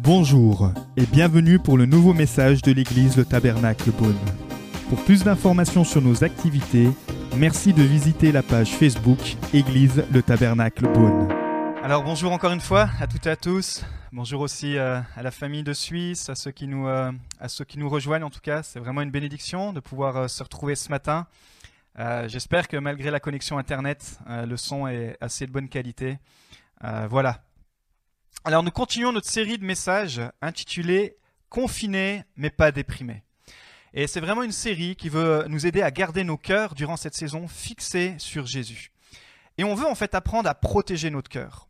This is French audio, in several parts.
Bonjour et bienvenue pour le nouveau message de l'église Le Tabernacle Beaune. Pour plus d'informations sur nos activités, merci de visiter la page Facebook Église Le Tabernacle Beaune. Alors bonjour encore une fois à toutes et à tous. Bonjour aussi euh, à la famille de Suisse, à ceux qui nous, euh, à ceux qui nous rejoignent en tout cas. C'est vraiment une bénédiction de pouvoir euh, se retrouver ce matin. J'espère que malgré la connexion Internet, le son est assez de bonne qualité. voilà, alors nous continuons notre série de messages intitulée Confiné mais pas déprimé. Et c'est vraiment une série qui veut nous aider à garder nos cœurs durant cette saison fixés sur Jésus. Et on veut en fait apprendre à protéger notre cœur.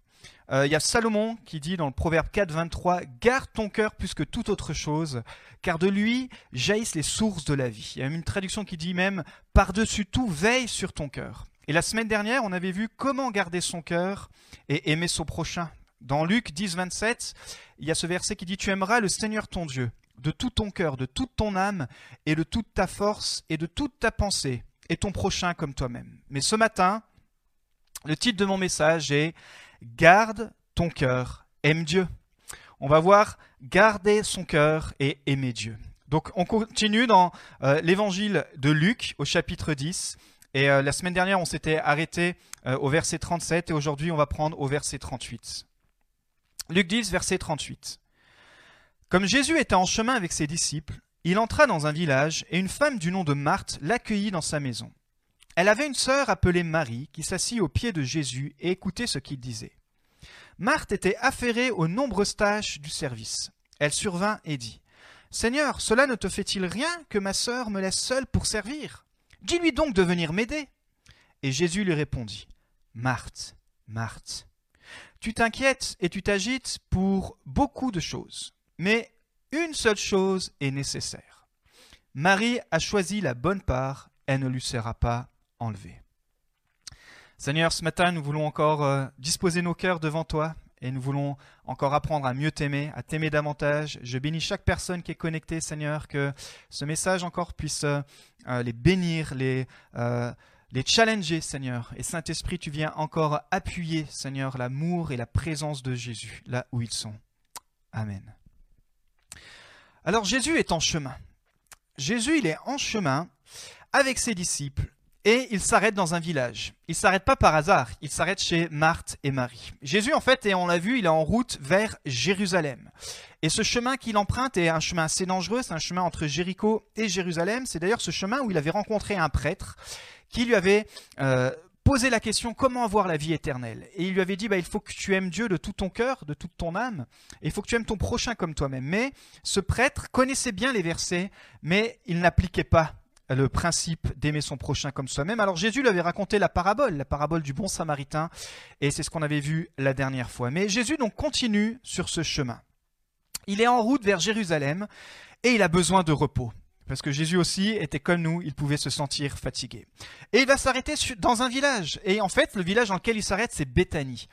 Euh, il y a Salomon qui dit dans le Proverbe 4, 23, Garde ton cœur plus que toute autre chose, car de lui jaillissent les sources de la vie. Il y a une traduction qui dit même Par-dessus tout, veille sur ton cœur. Et la semaine dernière, on avait vu comment garder son cœur et aimer son prochain dans Luc 10, 27, il y a ce verset qui dit Tu aimeras le Seigneur ton Dieu de tout ton cœur, de toute ton âme et de toute ta force et de toute ta pensée, et ton prochain comme toi-même. Mais ce matin, le titre de mon message est Garde ton cœur, aime Dieu. On va voir garder son cœur et aimer Dieu. Donc on continue dans euh, l'évangile de Luc au chapitre 10. Et euh, la semaine dernière, on s'était arrêté euh, au verset 37 et aujourd'hui, on va prendre au verset 38. Luc 10, verset 38. Comme Jésus était en chemin avec ses disciples, il entra dans un village et une femme du nom de Marthe l'accueillit dans sa maison. Elle avait une sœur appelée Marie qui s'assit aux pieds de Jésus et écoutait ce qu'il disait. Marthe était affairée aux nombreuses tâches du service. Elle survint et dit Seigneur, cela ne te fait-il rien que ma sœur me laisse seule pour servir? Dis-lui donc de venir m'aider. Et Jésus lui répondit Marthe, Marthe, tu t'inquiètes et tu t'agites pour beaucoup de choses, mais une seule chose est nécessaire. Marie a choisi la bonne part, elle ne lui sera pas Seigneur, ce matin, nous voulons encore euh, disposer nos cœurs devant toi et nous voulons encore apprendre à mieux t'aimer, à t'aimer davantage. Je bénis chaque personne qui est connectée, Seigneur, que ce message encore puisse euh, euh, les bénir, les, les challenger, Seigneur. Et Saint-Esprit, tu viens encore appuyer, Seigneur, l'amour et la présence de Jésus là où ils sont. Amen. Alors Jésus est en chemin. Jésus, il est en chemin avec ses disciples et il s'arrête dans un village. Il s'arrête pas par hasard, il s'arrête chez Marthe et Marie. Jésus, en fait, et on l'a vu, il est en route vers Jérusalem. Et ce chemin qu'il emprunte est un chemin assez dangereux, c'est un chemin entre Jéricho et Jérusalem. C'est d'ailleurs ce chemin où il avait rencontré un prêtre qui lui avait euh, posé la question comment avoir la vie éternelle? Et il lui avait dit bah, il faut que tu aimes Dieu de tout ton cœur, de toute ton âme, et il faut que tu aimes ton prochain comme toi-même. Mais ce prêtre connaissait bien les versets, mais il n'appliquait pas le principe d'aimer son prochain comme soi-même. Alors Jésus lui avait raconté la parabole, la parabole du bon samaritain, et c'est ce qu'on avait vu la dernière fois. Mais Jésus donc continue sur ce chemin. Il est en route vers Jérusalem et il a besoin de repos. Parce que Jésus aussi était comme nous, il pouvait se sentir fatigué. Et il va s'arrêter dans un village. Et en fait, le village dans lequel il s'arrête, c'est Béthanie.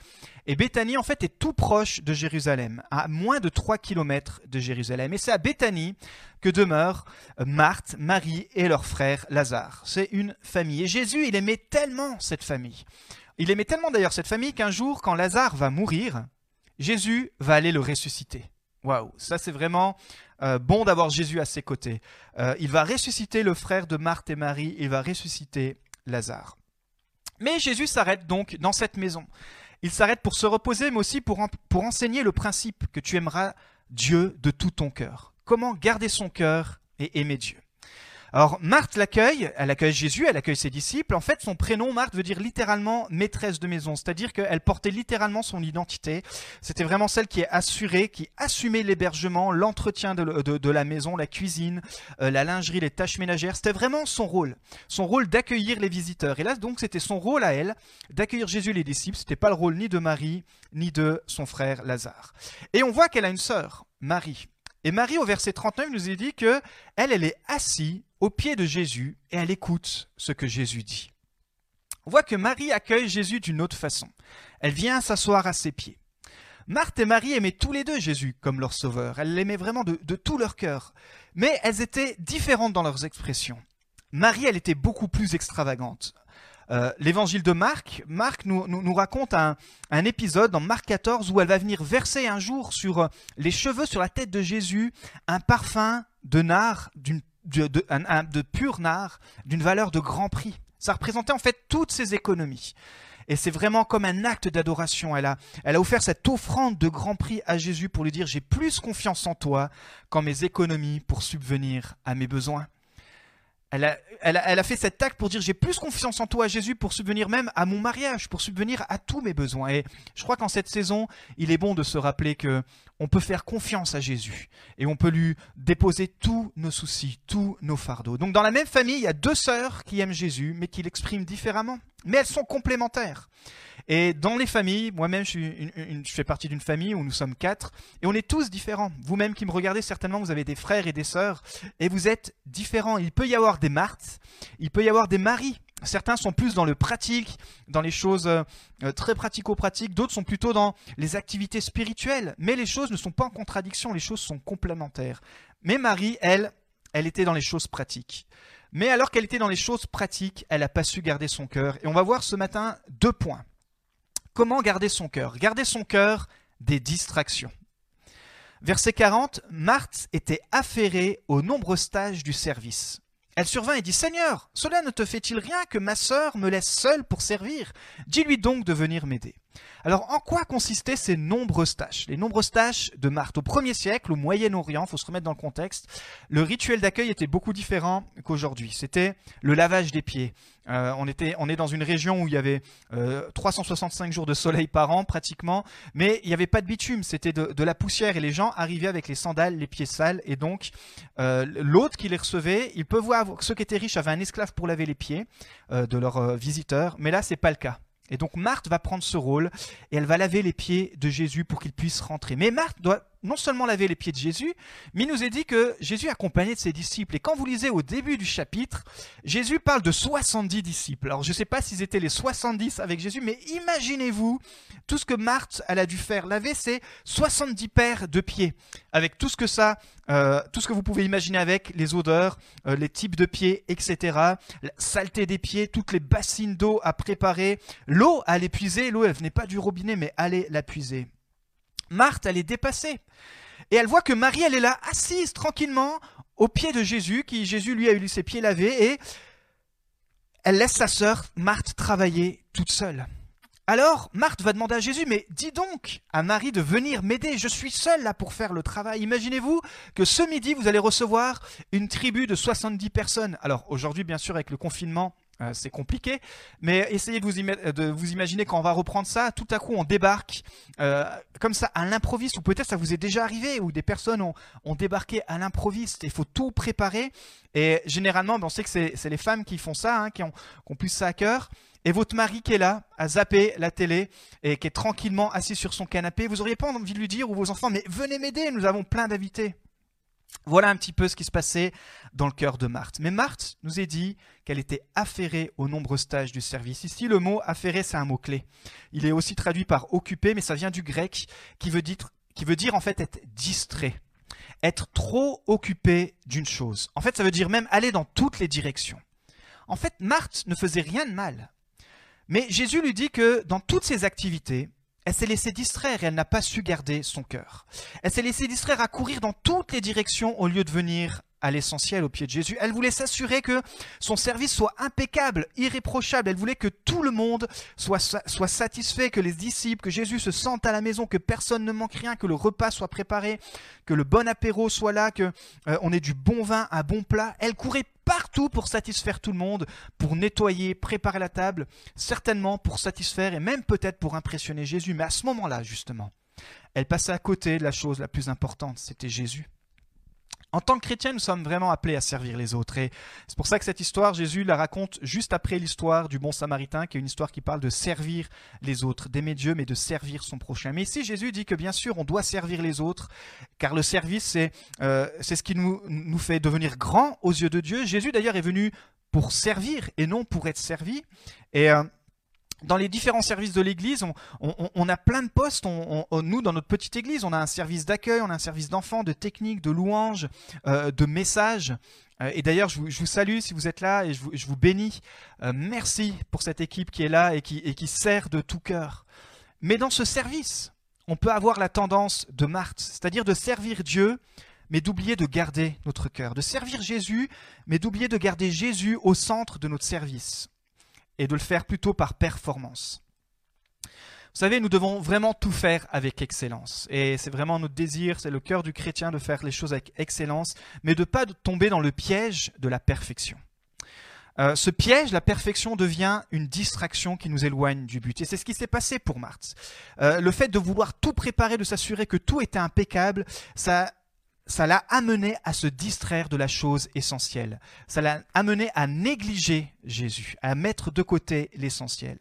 Et Béthanie, en fait, est tout proche de Jérusalem, à moins de 3 kilomètres de Jérusalem. Et c'est à Béthanie que demeurent Marthe, Marie et leur frère Lazare. C'est une famille. Et Jésus, il aimait tellement cette famille. Il aimait tellement d'ailleurs cette famille qu'un jour, quand Lazare va mourir, Jésus va aller le ressusciter. Waouh, ça c'est vraiment euh, bon d'avoir Jésus à ses côtés. Euh, il va ressusciter le frère de Marthe et Marie, il va ressusciter Lazare. Mais Jésus s'arrête donc dans cette maison. Il s'arrête pour se reposer, mais aussi pour, enseigner le principe que tu aimeras Dieu de tout ton cœur. Comment garder son cœur et aimer Dieu? Alors Marthe l'accueille, elle accueille Jésus, elle accueille ses disciples. En fait, son prénom Marthe veut dire littéralement maîtresse de maison, c'est-à-dire qu'elle portait littéralement son identité. C'était vraiment celle qui est assurée, qui assumait l'hébergement, l'entretien de, la maison, la cuisine, euh, la lingerie, les tâches ménagères. C'était vraiment son rôle, son rôle d'accueillir les visiteurs. Et là, donc, c'était son rôle à elle d'accueillir Jésus et les disciples. C'était pas le rôle ni de Marie ni de son frère Lazare. Et on voit qu'elle a une sœur, Marie. Et Marie, au verset 39, nous a dit que elle, elle est assise au pied de Jésus et elle écoute ce que Jésus dit. On voit que Marie accueille Jésus d'une autre façon. Elle vient s'asseoir à ses pieds. Marthe et Marie aimaient tous les deux Jésus comme leur sauveur. Elles l'aimaient vraiment de, de tout leur cœur. Mais elles étaient différentes dans leurs expressions. Marie, elle était beaucoup plus extravagante. Euh, l'évangile de Marc, Marc nous, nous, raconte un, un, épisode dans Marc 14 où elle va venir verser un jour sur euh, les cheveux, sur la tête de Jésus, un parfum de nard, d'une, de, pur nard, d'une valeur de grand prix. Ça représentait en fait toutes ses économies. Et c'est vraiment comme un acte d'adoration. Elle a, elle a offert cette offrande de grand prix à Jésus pour lui dire, j'ai plus confiance en toi qu'en mes économies pour subvenir à mes besoins. Elle a, elle, a, fait cet acte pour dire j'ai plus confiance en toi Jésus pour subvenir même à mon mariage, pour subvenir à tous mes besoins. Et je crois qu'en cette saison, il est bon de se rappeler que on peut faire confiance à Jésus et on peut lui déposer tous nos soucis, tous nos fardeaux. Donc dans la même famille, il y a deux sœurs qui aiment Jésus, mais qui l'expriment différemment. Mais elles sont complémentaires. Et dans les familles, moi-même, je, fais partie d'une famille où nous sommes quatre, et on est tous différents. Vous-même qui me regardez, certainement, vous avez des frères et des sœurs, et vous êtes différents. Il peut y avoir des Marthes, il peut y avoir des maris. Certains sont plus dans le pratique, dans les choses euh, euh, très pratico-pratiques, d'autres sont plutôt dans les activités spirituelles. Mais les choses ne sont pas en contradiction, les choses sont complémentaires. Mais Marie, elle, elle était dans les choses pratiques. Mais alors qu'elle était dans les choses pratiques, elle n'a pas su garder son cœur. Et on va voir ce matin deux points. Comment garder son cœur? Garder son cœur des distractions. Verset 40, Marthe était affairée aux nombreux stages du service. Elle survint et dit Seigneur, cela ne te fait-il rien que ma sœur me laisse seule pour servir? Dis-lui donc de venir m'aider. Alors, en quoi consistaient ces nombreuses tâches? Les nombreuses tâches de Marthe. Au premier siècle, au Moyen-Orient, il faut se remettre dans le contexte, le rituel d'accueil était beaucoup différent qu'aujourd'hui. C'était le lavage des pieds. Euh, on, était, on est dans une région où il y avait 365 euh, jours de soleil par an, pratiquement, mais il n'y avait pas de bitume, c'était de, la poussière, et les gens arrivaient avec les sandales, les pieds sales, et donc euh, l'hôte qui les recevait, il peut voir, ceux qui étaient riches avaient un esclave pour laver les pieds de leurs visiteurs, mais là, c'est pas le cas. Et donc Marthe va prendre ce rôle et elle va laver les pieds de Jésus pour qu'il puisse rentrer. Mais Marthe doit non seulement laver les pieds de Jésus, mais il nous est dit que Jésus accompagné de ses disciples. Et quand vous lisez au début du chapitre, Jésus parle de 70 disciples. Alors je ne sais pas s'ils étaient les 70 avec Jésus, mais imaginez-vous tout ce que Marthe a dû faire. Laver ses 70 paires de pieds, avec tout ce que ça, euh, tout ce que vous pouvez imaginer avec les odeurs, euh, les types de pieds, etc. La saleté des pieds, toutes les bassines d'eau à préparer, l'eau à l'épuiser. L'eau elle venait pas du robinet, mais allez la puiser. Marthe, elle est dépassée. Et elle voit que Marie, elle est là, assise tranquillement au pied de Jésus, qui Jésus lui a eu ses pieds lavés, et elle laisse sa sœur Marthe travailler toute seule. Alors, Marthe va demander à Jésus, mais dis donc à Marie de venir m'aider, je suis seule là pour faire le travail. Imaginez-vous que ce midi, vous allez recevoir une tribu de 70 personnes. Alors, aujourd'hui, bien sûr, avec le confinement, euh, c'est compliqué, mais essayez de vous, imaginer quand on va reprendre ça, tout à coup on débarque euh, comme ça à l'improviste, ou peut-être ça vous est déjà arrivé, où des personnes ont, débarqué à l'improviste, il faut tout préparer, et généralement ben, on sait que c'est les femmes qui font ça, hein, qui, ont, plus ça à cœur, et votre mari qui est là, à zapper la télé, et qui est tranquillement assis sur son canapé, vous auriez pas envie de lui dire, ou vos enfants, mais venez m'aider, nous avons plein d'invités. Voilà un petit peu ce qui se passait dans le cœur de Marthe. Mais Marthe nous est dit qu'elle était affairée aux nombreux stages du service. Ici, le mot affairé, c'est un mot-clé. Il est aussi traduit par occupé, mais ça vient du grec, qui veut dire, qui veut dire en fait être distrait. Être trop occupé d'une chose. En fait, ça veut dire même aller dans toutes les directions. En fait, Marthe ne faisait rien de mal. Mais Jésus lui dit que dans toutes ses activités, elle s'est laissée distraire et elle n'a pas su garder son cœur. Elle s'est laissée distraire à courir dans toutes les directions au lieu de venir à l'essentiel au pied de Jésus. Elle voulait s'assurer que son service soit impeccable, irréprochable. Elle voulait que tout le monde soit, satisfait, que les disciples, que Jésus se sente à la maison, que personne ne manque rien, que le repas soit préparé, que le bon apéro soit là, que euh, on ait du bon vin, un bon plat. Elle courait partout pour satisfaire tout le monde, pour nettoyer, préparer la table, certainement pour satisfaire et même peut-être pour impressionner Jésus. Mais à ce moment-là, justement, elle passait à côté de la chose la plus importante, c'était Jésus. En tant que chrétien, nous sommes vraiment appelés à servir les autres. Et c'est pour ça que cette histoire, Jésus la raconte juste après l'histoire du bon samaritain, qui est une histoire qui parle de servir les autres, d'aimer Dieu, mais de servir son prochain. Mais ici, Jésus dit que bien sûr, on doit servir les autres, car le service, c'est euh, ce qui nous, nous fait devenir grands aux yeux de Dieu. Jésus, d'ailleurs, est venu pour servir et non pour être servi. Et. Euh, dans les différents services de l'Église, on, a plein de postes. nous, dans notre petite Église, on a un service d'accueil, on a un service d'enfants, de technique, de louanges, euh, de messages. Euh, et d'ailleurs, je, vous salue si vous êtes là et je vous, bénis. Euh, merci pour cette équipe qui est là et qui, et qui sert de tout cœur. Mais dans ce service, on peut avoir la tendance de Marthe, c'est-à-dire de servir Dieu, mais d'oublier de garder notre cœur, de servir Jésus, mais d'oublier de garder Jésus au centre de notre service et de le faire plutôt par performance. Vous savez, nous devons vraiment tout faire avec excellence. Et c'est vraiment notre désir, c'est le cœur du chrétien de faire les choses avec excellence, mais de ne pas tomber dans le piège de la perfection. Euh, ce piège, la perfection, devient une distraction qui nous éloigne du but. Et c'est ce qui s'est passé pour Marthe. Euh, le fait de vouloir tout préparer, de s'assurer que tout était impeccable, ça ça l'a amené à se distraire de la chose essentielle. Ça l'a amené à négliger Jésus, à mettre de côté l'essentiel.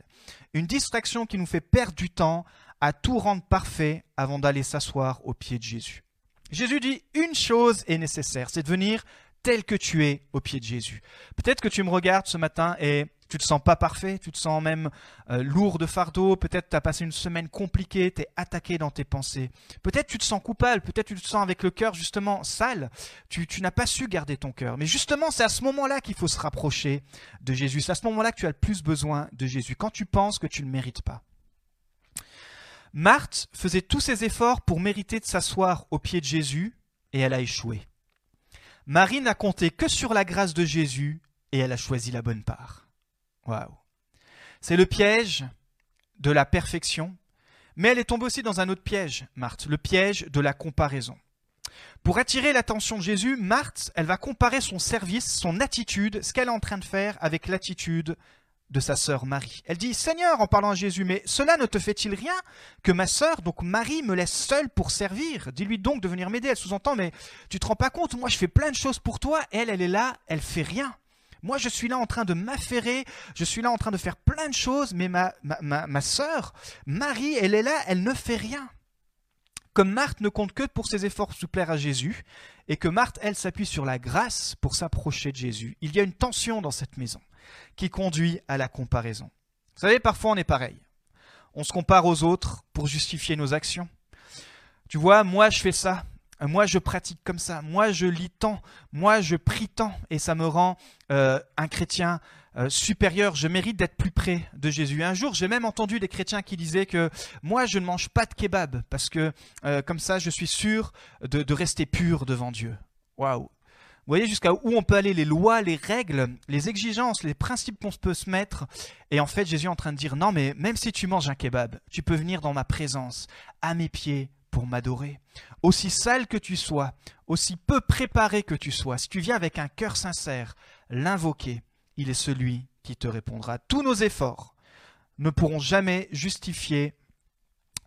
Une distraction qui nous fait perdre du temps à tout rendre parfait avant d'aller s'asseoir aux pieds de Jésus. Jésus dit une chose est nécessaire, c'est de venir tel que tu es au pied de Jésus. Peut-être que tu me regardes ce matin et tu te sens pas parfait, tu te sens même euh, lourd de fardeau, peut-être tu as passé une semaine compliquée, tu es attaqué dans tes pensées. Peut-être tu te sens coupable, peut-être tu te sens avec le cœur justement sale, tu, n'as pas su garder ton cœur. Mais justement, c'est à ce moment-là qu'il faut se rapprocher de Jésus, c'est à ce moment-là que tu as le plus besoin de Jésus, quand tu penses que tu ne le mérites pas. Marthe faisait tous ses efforts pour mériter de s'asseoir au pied de Jésus, et elle a échoué. Marie n'a compté que sur la grâce de Jésus, et elle a choisi la bonne part. C'est le piège de la perfection, mais elle est tombée aussi dans un autre piège, Marthe, le piège de la comparaison. Pour attirer l'attention de Jésus, Marthe, elle va comparer son service, son attitude, ce qu'elle est en train de faire avec l'attitude de sa sœur Marie. Elle dit Seigneur, en parlant à Jésus, mais cela ne te fait-il rien que ma sœur, donc Marie, me laisse seule pour servir? Dis-lui donc de venir m'aider. Elle sous-entend Mais tu te rends pas compte, moi je fais plein de choses pour toi, elle, elle est là, elle fait rien. Moi, je suis là en train de m'affairer, je suis là en train de faire plein de choses, mais ma, ma, ma, sœur, Marie, elle est là, elle ne fait rien. Comme Marthe ne compte que pour ses efforts pour plaire à Jésus, et que Marthe, elle, s'appuie sur la grâce pour s'approcher de Jésus, il y a une tension dans cette maison qui conduit à la comparaison. Vous savez, parfois on est pareil. On se compare aux autres pour justifier nos actions. Tu vois, moi je fais ça, moi, je pratique comme ça. Moi, je lis tant. Moi, je prie tant. Et ça me rend euh, un chrétien euh, supérieur. Je mérite d'être plus près de Jésus. Un jour, j'ai même entendu des chrétiens qui disaient que moi, je ne mange pas de kebab parce que euh, comme ça, je suis sûr de, de rester pur devant Dieu. Waouh! Vous voyez jusqu'à où on peut aller, les lois, les règles, les exigences, les principes qu'on peut se mettre. Et en fait, Jésus est en train de dire, non, mais même si tu manges un kebab, tu peux venir dans ma présence, à mes pieds, pour m'adorer. Aussi sale que tu sois, aussi peu préparé que tu sois, si tu viens avec un cœur sincère, l'invoquer, il est celui qui te répondra. Tous nos efforts ne pourront jamais justifier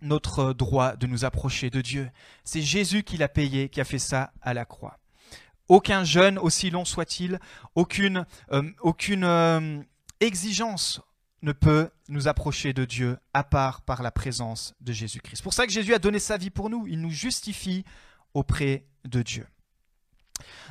notre droit de nous approcher de Dieu. C'est Jésus qui l'a payé, qui a fait ça à la croix. Aucun jeûne, aussi long soit-il, aucune, euh, aucune euh, exigence ne peut nous approcher de Dieu à part par la présence de Jésus-Christ. C'est pour ça que Jésus a donné sa vie pour nous. Il nous justifie auprès de Dieu.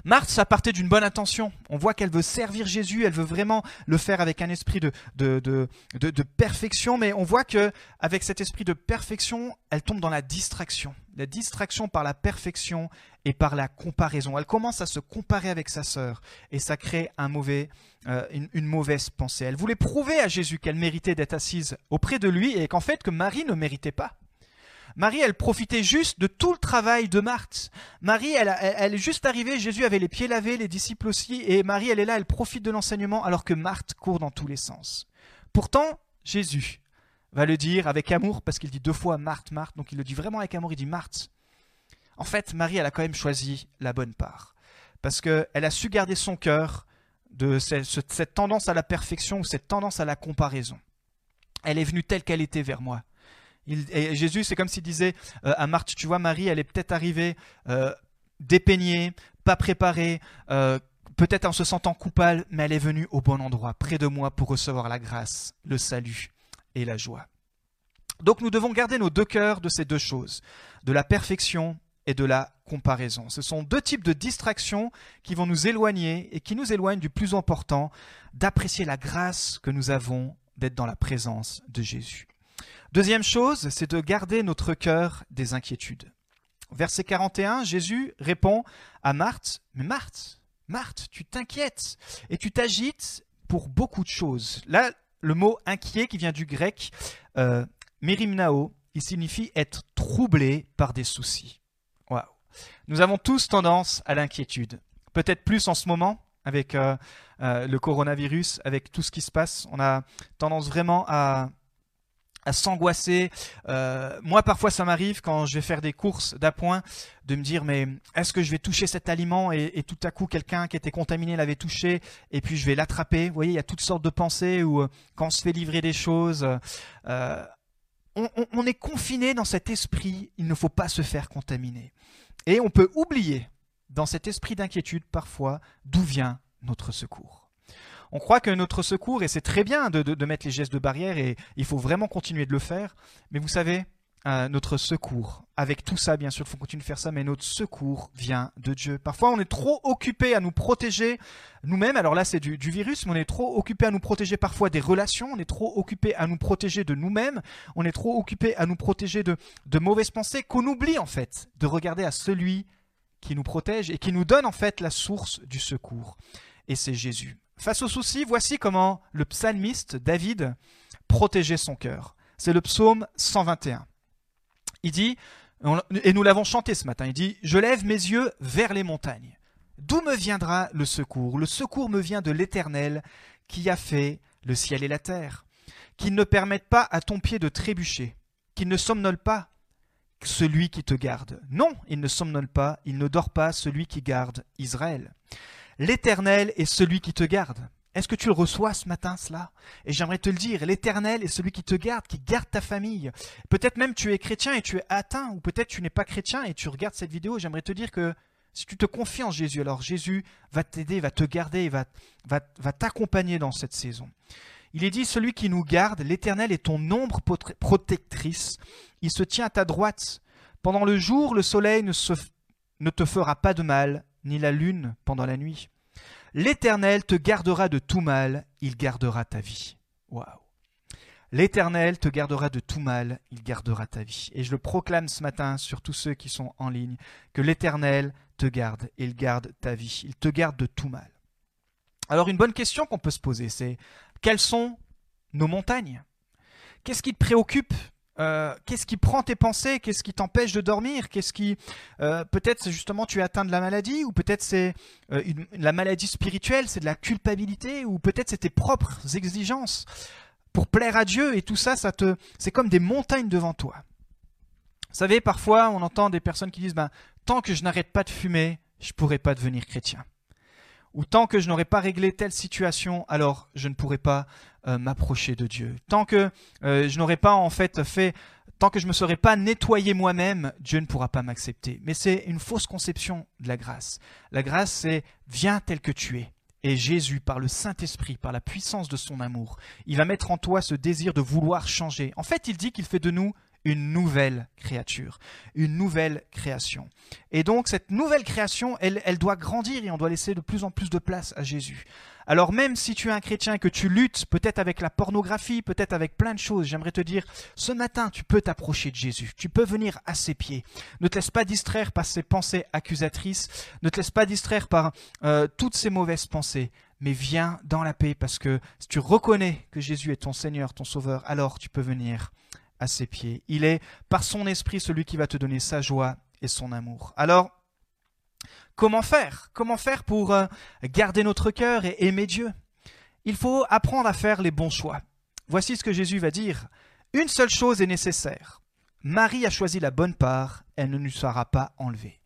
Marthe, ça partait d'une bonne intention. On voit qu'elle veut servir Jésus, elle veut vraiment le faire avec un esprit de, de, perfection, mais on voit que avec cet esprit de perfection, elle tombe dans la distraction. La distraction par la perfection et par la comparaison. Elle commence à se comparer avec sa sœur et ça crée euh, une, une, mauvaise pensée. Elle voulait prouver à Jésus qu'elle méritait d'être assise auprès de lui et qu'en fait que Marie ne méritait pas. Marie, elle profitait juste de tout le travail de Marthe. Marie, elle, elle, est juste arrivée, Jésus avait les pieds lavés, les disciples aussi, et Marie, elle est là, elle profite de l'enseignement, alors que Marthe court dans tous les sens. Pourtant, Jésus va le dire avec amour, parce qu'il dit deux fois Marthe, Marthe, donc il le dit vraiment avec amour, il dit Marthe. En fait, Marie, elle a quand même choisi la bonne part, parce qu'elle a su garder son cœur de cette, tendance à la perfection ou cette tendance à la comparaison. Elle est venue telle qu'elle était vers moi et Jésus, c'est comme s'il disait euh, à Marthe, tu vois, Marie, elle est peut-être arrivée euh, dépeignée, pas préparée, euh, peut-être en se sentant coupable, mais elle est venue au bon endroit, près de moi, pour recevoir la grâce, le salut et la joie. Donc nous devons garder nos deux cœurs de ces deux choses, de la perfection et de la comparaison. Ce sont deux types de distractions qui vont nous éloigner et qui nous éloignent du plus important, d'apprécier la grâce que nous avons d'être dans la présence de Jésus. Deuxième chose, c'est de garder notre cœur des inquiétudes. Verset 41, Jésus répond à Marthe, mais Marthe, Marthe, tu t'inquiètes et tu t'agites pour beaucoup de choses. Là, le mot inquiet qui vient du grec euh, merimnao, il signifie être troublé par des soucis. Waouh. Nous avons tous tendance à l'inquiétude. Peut-être plus en ce moment avec euh, euh, le coronavirus, avec tout ce qui se passe. On a tendance vraiment à, à s'angoisser. Euh, moi, parfois, ça m'arrive quand je vais faire des courses d'appoint de me dire mais est-ce que je vais toucher cet aliment et, tout à coup quelqu'un qui était contaminé l'avait touché et puis je vais l'attraper. Vous voyez, il y a toutes sortes de pensées où quand on se fait livrer des choses, on est confiné dans cet esprit. Il ne faut pas se faire contaminer. Et on peut oublier dans cet esprit d'inquiétude parfois d'où vient notre secours. On croit que notre secours, et c'est très bien de, mettre les gestes de barrière, et il faut vraiment continuer de le faire, mais vous savez, euh, notre secours, avec tout ça bien sûr, il faut continuer de faire ça, mais notre secours vient de Dieu. Parfois on est trop occupé à nous protéger nous-mêmes, alors là c'est du, virus, mais on est trop occupé à nous protéger parfois des relations, on est trop occupé à nous protéger de nous-mêmes, on est trop occupé à nous protéger de, de mauvaises pensées qu'on oublie en fait de regarder à celui qui nous protège et qui nous donne en fait la source du secours. Et c'est Jésus. Face aux soucis, voici comment le psalmiste David protégeait son cœur. C'est le psaume 121. Il dit, et nous l'avons chanté ce matin, il dit, Je lève mes yeux vers les montagnes. D'où me viendra le secours? Le secours me vient de l'Éternel qui a fait le ciel et la terre. Qu'il ne permette pas à ton pied de trébucher, qu'il ne somnole pas celui qui te garde. Non, il ne somnole pas, il ne dort pas, celui qui garde Israël. L'Éternel est celui qui te garde. Est-ce que tu le reçois ce matin, cela? Et j'aimerais te le dire, l'Éternel est celui qui te garde, qui garde ta famille. Peut-être même tu es chrétien et tu es atteint, ou peut-être tu n'es pas chrétien et tu regardes cette vidéo. J'aimerais te dire que si tu te confies en Jésus, alors Jésus va t'aider, va te garder, va, va, va t'accompagner dans cette saison. Il est dit, celui qui nous garde, l'Éternel est ton ombre protectrice, il se tient à ta droite. Pendant le jour, le soleil ne, ne te fera pas de mal, ni la lune pendant la nuit. L'Éternel te gardera de tout mal, il gardera ta vie. Waouh. L'Éternel te gardera de tout mal, il gardera ta vie. Et je le proclame ce matin sur tous ceux qui sont en ligne, que l'Éternel te garde, il garde ta vie, il te garde de tout mal. Alors une bonne question qu'on peut se poser, c'est quelles sont nos montagnes? Qu'est-ce qui te préoccupe euh, qu'est-ce qui prend tes pensées? Qu'est-ce qui t'empêche de dormir? Qu'est-ce qui euh, peut-être justement tu es atteint de la maladie ou peut-être c'est euh, la maladie spirituelle, c'est de la culpabilité ou peut-être c'est tes propres exigences pour plaire à Dieu et tout ça, ça te c'est comme des montagnes devant toi. Vous savez, parfois on entend des personnes qui disent ben, tant que je n'arrête pas de fumer, je pourrai pas devenir chrétien ou tant que je n'aurai pas réglé telle situation, alors je ne pourrai pas euh, m'approcher de Dieu. Tant que euh, je n'aurai pas en fait fait, tant que je ne me serai pas nettoyé moi-même, Dieu ne pourra pas m'accepter. Mais c'est une fausse conception de la grâce. La grâce, c'est viens tel que tu es. Et Jésus, par le Saint-Esprit, par la puissance de son amour, il va mettre en toi ce désir de vouloir changer. En fait, il dit qu'il fait de nous une nouvelle créature, une nouvelle création. Et donc cette nouvelle création, elle, doit grandir et on doit laisser de plus en plus de place à Jésus. Alors même si tu es un chrétien que tu luttes peut-être avec la pornographie, peut-être avec plein de choses, j'aimerais te dire, ce matin, tu peux t'approcher de Jésus, tu peux venir à ses pieds. Ne te laisse pas distraire par ses pensées accusatrices, ne te laisse pas distraire par euh, toutes ces mauvaises pensées, mais viens dans la paix parce que si tu reconnais que Jésus est ton Seigneur, ton Sauveur, alors tu peux venir à ses pieds. Il est par son esprit celui qui va te donner sa joie et son amour. Alors, comment faire? Comment faire pour euh, garder notre cœur et aimer Dieu? Il faut apprendre à faire les bons choix. Voici ce que Jésus va dire. Une seule chose est nécessaire. Marie a choisi la bonne part, elle ne lui sera pas enlevée.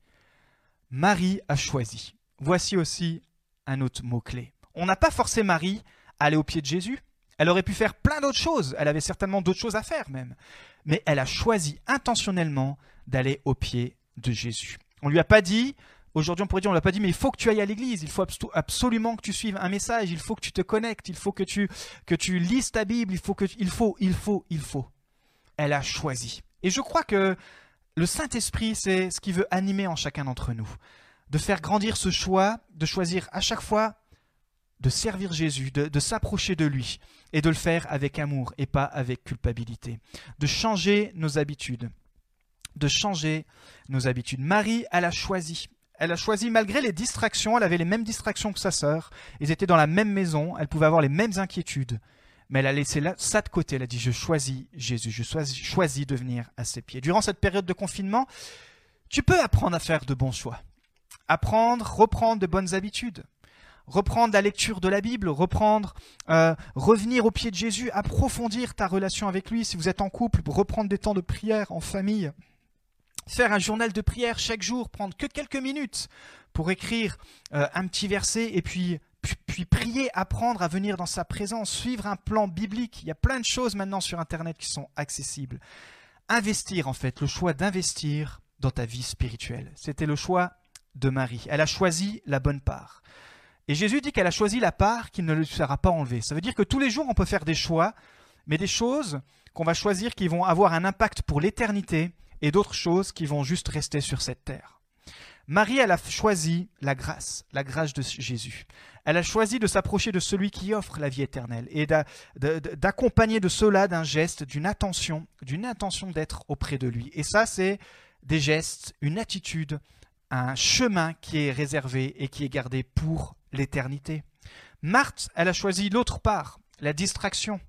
Marie a choisi. Voici aussi un autre mot-clé. On n'a pas forcé Marie à aller au pied de Jésus. Elle aurait pu faire plein d'autres choses, elle avait certainement d'autres choses à faire même. Mais elle a choisi intentionnellement d'aller au pied de Jésus. On lui a pas dit, aujourd'hui on pourrait dire, on lui a pas dit, mais il faut que tu ailles à l'église, il faut absolument que tu suives un message, il faut que tu te connectes, il faut que tu, que tu lises ta Bible, il faut que, il faut, il faut, il faut. Elle a choisi. Et je crois que le Saint-Esprit, c'est ce qui veut animer en chacun d'entre nous. De faire grandir ce choix, de choisir à chaque fois de servir Jésus, de, s'approcher de lui et de le faire avec amour et pas avec culpabilité, de changer nos habitudes, de changer nos habitudes. Marie, elle a choisi. Elle a choisi malgré les distractions, elle avait les mêmes distractions que sa sœur, ils étaient dans la même maison, elle pouvait avoir les mêmes inquiétudes, mais elle a laissé ça de côté, elle a dit je choisis Jésus, je choisis de venir à ses pieds. Durant cette période de confinement, tu peux apprendre à faire de bons choix, apprendre, reprendre de bonnes habitudes, reprendre la lecture de la Bible, reprendre, euh, revenir au pied de Jésus, approfondir ta relation avec lui. Si vous êtes en couple, reprendre des temps de prière en famille, faire un journal de prière chaque jour, prendre que quelques minutes pour écrire euh, un petit verset et puis, puis, prier, apprendre à venir dans sa présence, suivre un plan biblique. Il y a plein de choses maintenant sur Internet qui sont accessibles. Investir en fait, le choix d'investir dans ta vie spirituelle. C'était le choix de Marie. Elle a choisi la bonne part. Et Jésus dit qu'elle a choisi la part qui ne lui sera pas enlevée. Ça veut dire que tous les jours, on peut faire des choix, mais des choses qu'on va choisir qui vont avoir un impact pour l'éternité et d'autres choses qui vont juste rester sur cette terre. Marie, elle a choisi la grâce, la grâce de Jésus. Elle a choisi de s'approcher de celui qui offre la vie éternelle et d'accompagner de cela d'un geste, d'une attention, d'une intention d'être auprès de lui. Et ça, c'est des gestes, une attitude, un chemin qui est réservé et qui est gardé pour l'éternité. Marthe, elle a choisi l'autre part, la distraction,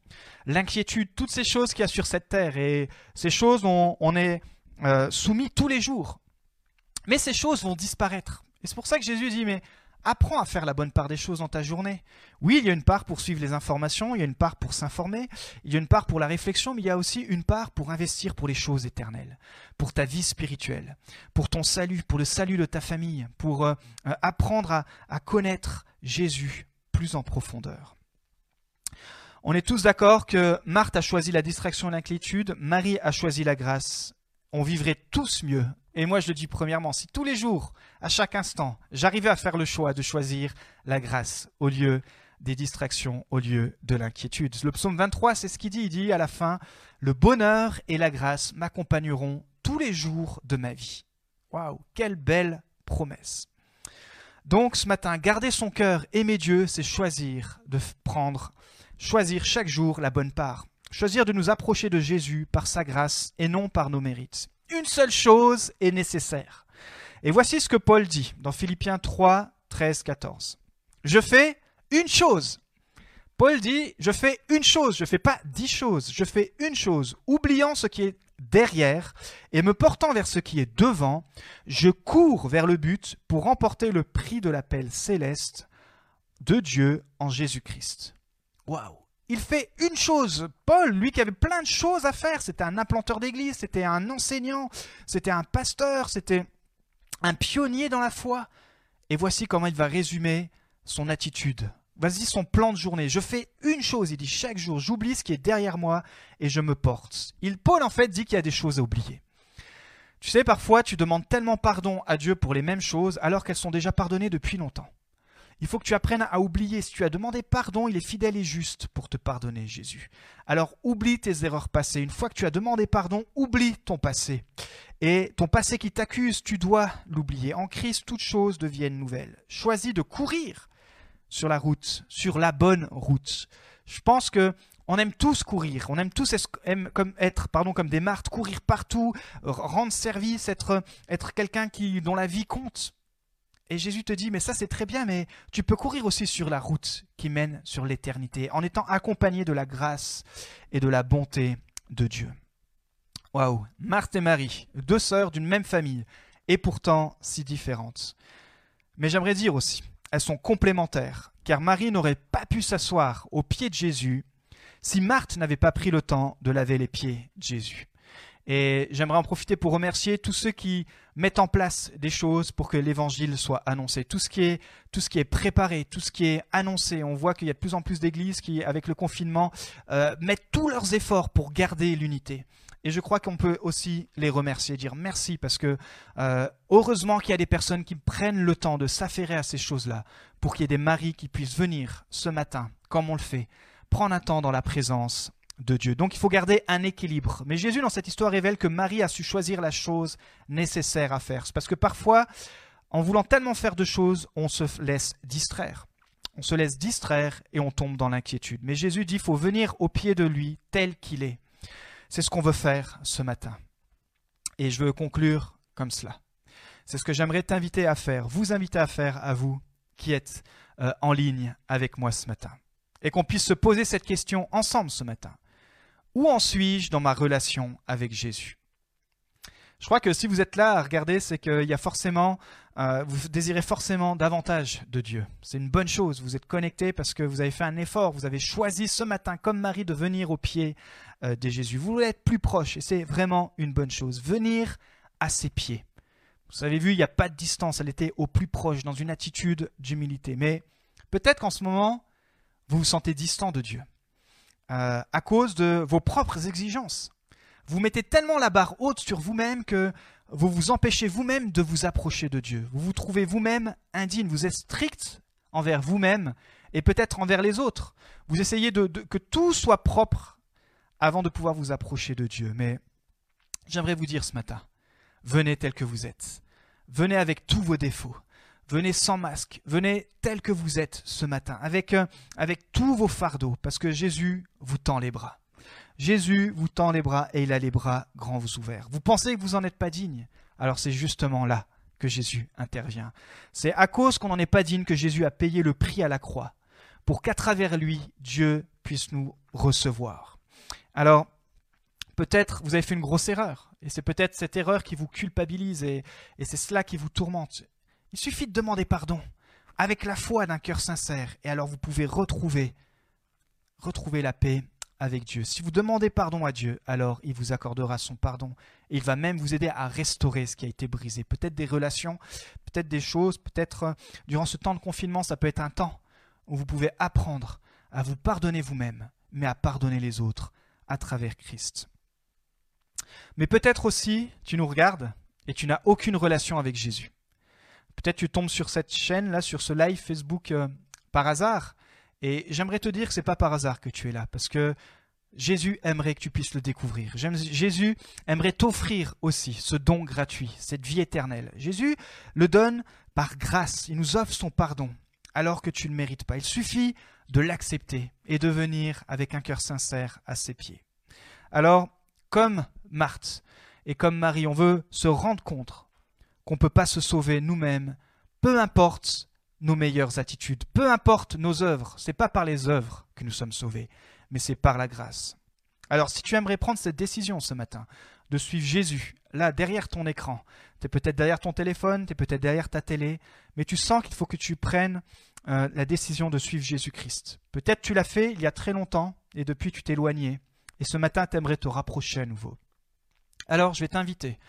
l'inquiétude, toutes ces choses qu'il y a sur cette terre. Et ces choses, on, on est euh, soumis tous les jours. Mais ces choses vont disparaître. Et c'est pour ça que Jésus dit, mais apprends à faire la bonne part des choses dans ta journée. Oui, il y a une part pour suivre les informations, il y a une part pour s'informer, il y a une part pour la réflexion, mais il y a aussi une part pour investir pour les choses éternelles, pour ta vie spirituelle, pour ton salut, pour le salut de ta famille, pour euh, euh, apprendre à, à connaître Jésus plus en profondeur. On est tous d'accord que Marthe a choisi la distraction et l'inquiétude, Marie a choisi la grâce. On vivrait tous mieux et moi, je le dis premièrement, si tous les jours, à chaque instant, j'arrivais à faire le choix de choisir la grâce au lieu des distractions, au lieu de l'inquiétude. Le psaume 23, c'est ce qu'il dit. Il dit à la fin, le bonheur et la grâce m'accompagneront tous les jours de ma vie. Waouh, quelle belle promesse. Donc ce matin, garder son cœur, aimer Dieu, c'est choisir de prendre, choisir chaque jour la bonne part. Choisir de nous approcher de Jésus par sa grâce et non par nos mérites une seule chose est nécessaire. Et voici ce que Paul dit dans Philippiens 3, 13, 14. Je fais une chose. Paul dit, je fais une chose, je ne fais pas dix choses, je fais une chose, oubliant ce qui est derrière et me portant vers ce qui est devant, je cours vers le but pour remporter le prix de l'appel céleste de Dieu en Jésus-Christ. Waouh il fait une chose. Paul, lui qui avait plein de choses à faire, c'était un implanteur d'église, c'était un enseignant, c'était un pasteur, c'était un pionnier dans la foi. Et voici comment il va résumer son attitude. Vas-y, son plan de journée. Je fais une chose, il dit chaque jour, j'oublie ce qui est derrière moi et je me porte. Il, Paul, en fait, dit qu'il y a des choses à oublier. Tu sais, parfois, tu demandes tellement pardon à Dieu pour les mêmes choses alors qu'elles sont déjà pardonnées depuis longtemps. Il faut que tu apprennes à oublier. Si tu as demandé pardon, il est fidèle et juste pour te pardonner, Jésus. Alors oublie tes erreurs passées. Une fois que tu as demandé pardon, oublie ton passé. Et ton passé qui t'accuse, tu dois l'oublier. En Christ, toutes choses deviennent nouvelles. Choisis de courir sur la route, sur la bonne route. Je pense que on aime tous courir, on aime tous être comme des martes, courir partout, rendre service, être être quelqu'un qui dont la vie compte. Et Jésus te dit, mais ça c'est très bien, mais tu peux courir aussi sur la route qui mène sur l'éternité, en étant accompagné de la grâce et de la bonté de Dieu. Waouh, Marthe et Marie, deux sœurs d'une même famille, et pourtant si différentes. Mais j'aimerais dire aussi, elles sont complémentaires, car Marie n'aurait pas pu s'asseoir aux pieds de Jésus si Marthe n'avait pas pris le temps de laver les pieds de Jésus. Et j'aimerais en profiter pour remercier tous ceux qui mettent en place des choses pour que l'évangile soit annoncé. Tout ce qui est, préparé, tout ce qui est annoncé. On voit qu'il y a de plus en plus d'églises qui, avec le confinement, euh, mettent tous leurs efforts pour garder l'unité. Et je crois qu'on peut aussi les remercier, dire merci, parce que euh, heureusement qu'il y a des personnes qui prennent le temps de s'affairer à ces choses-là, pour qu'il y ait des maris qui puissent venir ce matin, comme on le fait, prendre un temps dans la présence de Dieu. Donc il faut garder un équilibre. Mais Jésus, dans cette histoire, révèle que Marie a su choisir la chose nécessaire à faire. Parce que parfois, en voulant tellement faire de choses, on se laisse distraire. on se laisse distraire et on tombe dans l'inquiétude. Mais Jésus dit, il faut venir au pied de lui tel qu'il est. C'est ce qu'on veut faire ce matin. Et je veux conclure comme cela. C'est ce que j'aimerais t'inviter à faire, vous inviter à faire à vous qui êtes euh, en ligne avec moi ce matin. Et qu'on puisse se poser cette question ensemble ce matin. Où en suis-je dans ma relation avec Jésus? Je crois que si vous êtes là à regarder, c'est qu'il y a forcément, euh, vous désirez forcément davantage de Dieu. C'est une bonne chose. Vous êtes connecté parce que vous avez fait un effort. Vous avez choisi ce matin, comme Marie, de venir au pied euh, de Jésus. Vous voulez être plus proche et c'est vraiment une bonne chose. Venir à ses pieds. Vous avez vu, il n'y a pas de distance. Elle était au plus proche, dans une attitude d'humilité. Mais peut-être qu'en ce moment, vous vous sentez distant de Dieu. Euh, à cause de vos propres exigences. Vous mettez tellement la barre haute sur vous-même que vous vous empêchez vous-même de vous approcher de Dieu. Vous vous trouvez vous-même indigne, vous êtes strict envers vous-même et peut-être envers les autres. Vous essayez de, que tout soit propre avant de pouvoir vous approcher de Dieu. Mais j'aimerais vous dire ce matin, venez tel que vous êtes. Venez avec tous vos défauts. Venez sans masque, venez tel que vous êtes ce matin, avec, euh, avec tous vos fardeaux, parce que Jésus vous tend les bras. Jésus vous tend les bras et il a les bras grands ouverts. Vous pensez que vous n'en êtes pas digne? Alors c'est justement là que Jésus intervient. C'est à cause qu'on n'en est pas digne que Jésus a payé le prix à la croix, pour qu'à travers lui, Dieu puisse nous recevoir. Alors, peut-être vous avez fait une grosse erreur, et c'est peut-être cette erreur qui vous culpabilise, et c'est cela qui vous tourmente. Il suffit de demander pardon avec la foi d'un cœur sincère et alors vous pouvez retrouver retrouver la paix avec Dieu. Si vous demandez pardon à Dieu, alors il vous accordera son pardon et il va même vous aider à restaurer ce qui a été brisé. Peut-être des relations, peut-être des choses, peut-être euh, durant ce temps de confinement, ça peut être un temps où vous pouvez apprendre à vous pardonner vous-même, mais à pardonner les autres à travers Christ. Mais peut-être aussi, tu nous regardes et tu n'as aucune relation avec Jésus. Peut-être tu tombes sur cette chaîne là, sur ce live Facebook euh, par hasard. Et j'aimerais te dire que c'est pas par hasard que tu es là, parce que Jésus aimerait que tu puisses le découvrir. Jésus aimerait t'offrir aussi ce don gratuit, cette vie éternelle. Jésus le donne par grâce. Il nous offre son pardon alors que tu ne mérites pas. Il suffit de l'accepter et de venir avec un cœur sincère à ses pieds. Alors, comme Marthe et comme Marie, on veut se rendre compte qu'on ne peut pas se sauver nous-mêmes, peu importe nos meilleures attitudes, peu importe nos œuvres. C'est pas par les œuvres que nous sommes sauvés, mais c'est par la grâce. Alors, si tu aimerais prendre cette décision ce matin, de suivre Jésus, là, derrière ton écran, tu es peut-être derrière ton téléphone, tu es peut-être derrière ta télé, mais tu sens qu'il faut que tu prennes euh, la décision de suivre Jésus-Christ. Peut-être tu l'as fait il y a très longtemps, et depuis tu t'es éloigné, et ce matin tu aimerais te rapprocher à nouveau. Alors, je vais t'inviter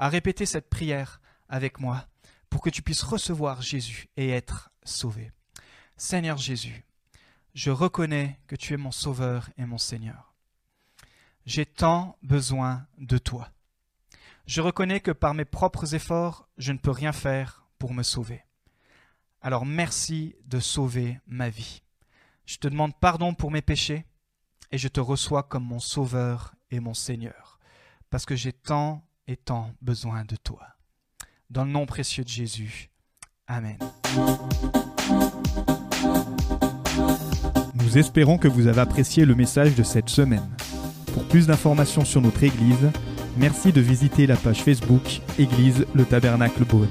à répéter cette prière avec moi pour que tu puisses recevoir Jésus et être sauvé. Seigneur Jésus, je reconnais que tu es mon Sauveur et mon Seigneur. J'ai tant besoin de toi. Je reconnais que par mes propres efforts, je ne peux rien faire pour me sauver. Alors merci de sauver ma vie. Je te demande pardon pour mes péchés et je te reçois comme mon Sauveur et mon Seigneur, parce que j'ai tant et tant besoin de toi. Dans le nom précieux de Jésus. Amen. Nous espérons que vous avez apprécié le message de cette semaine. Pour plus d'informations sur notre Église, merci de visiter la page Facebook Église le Tabernacle Beaune.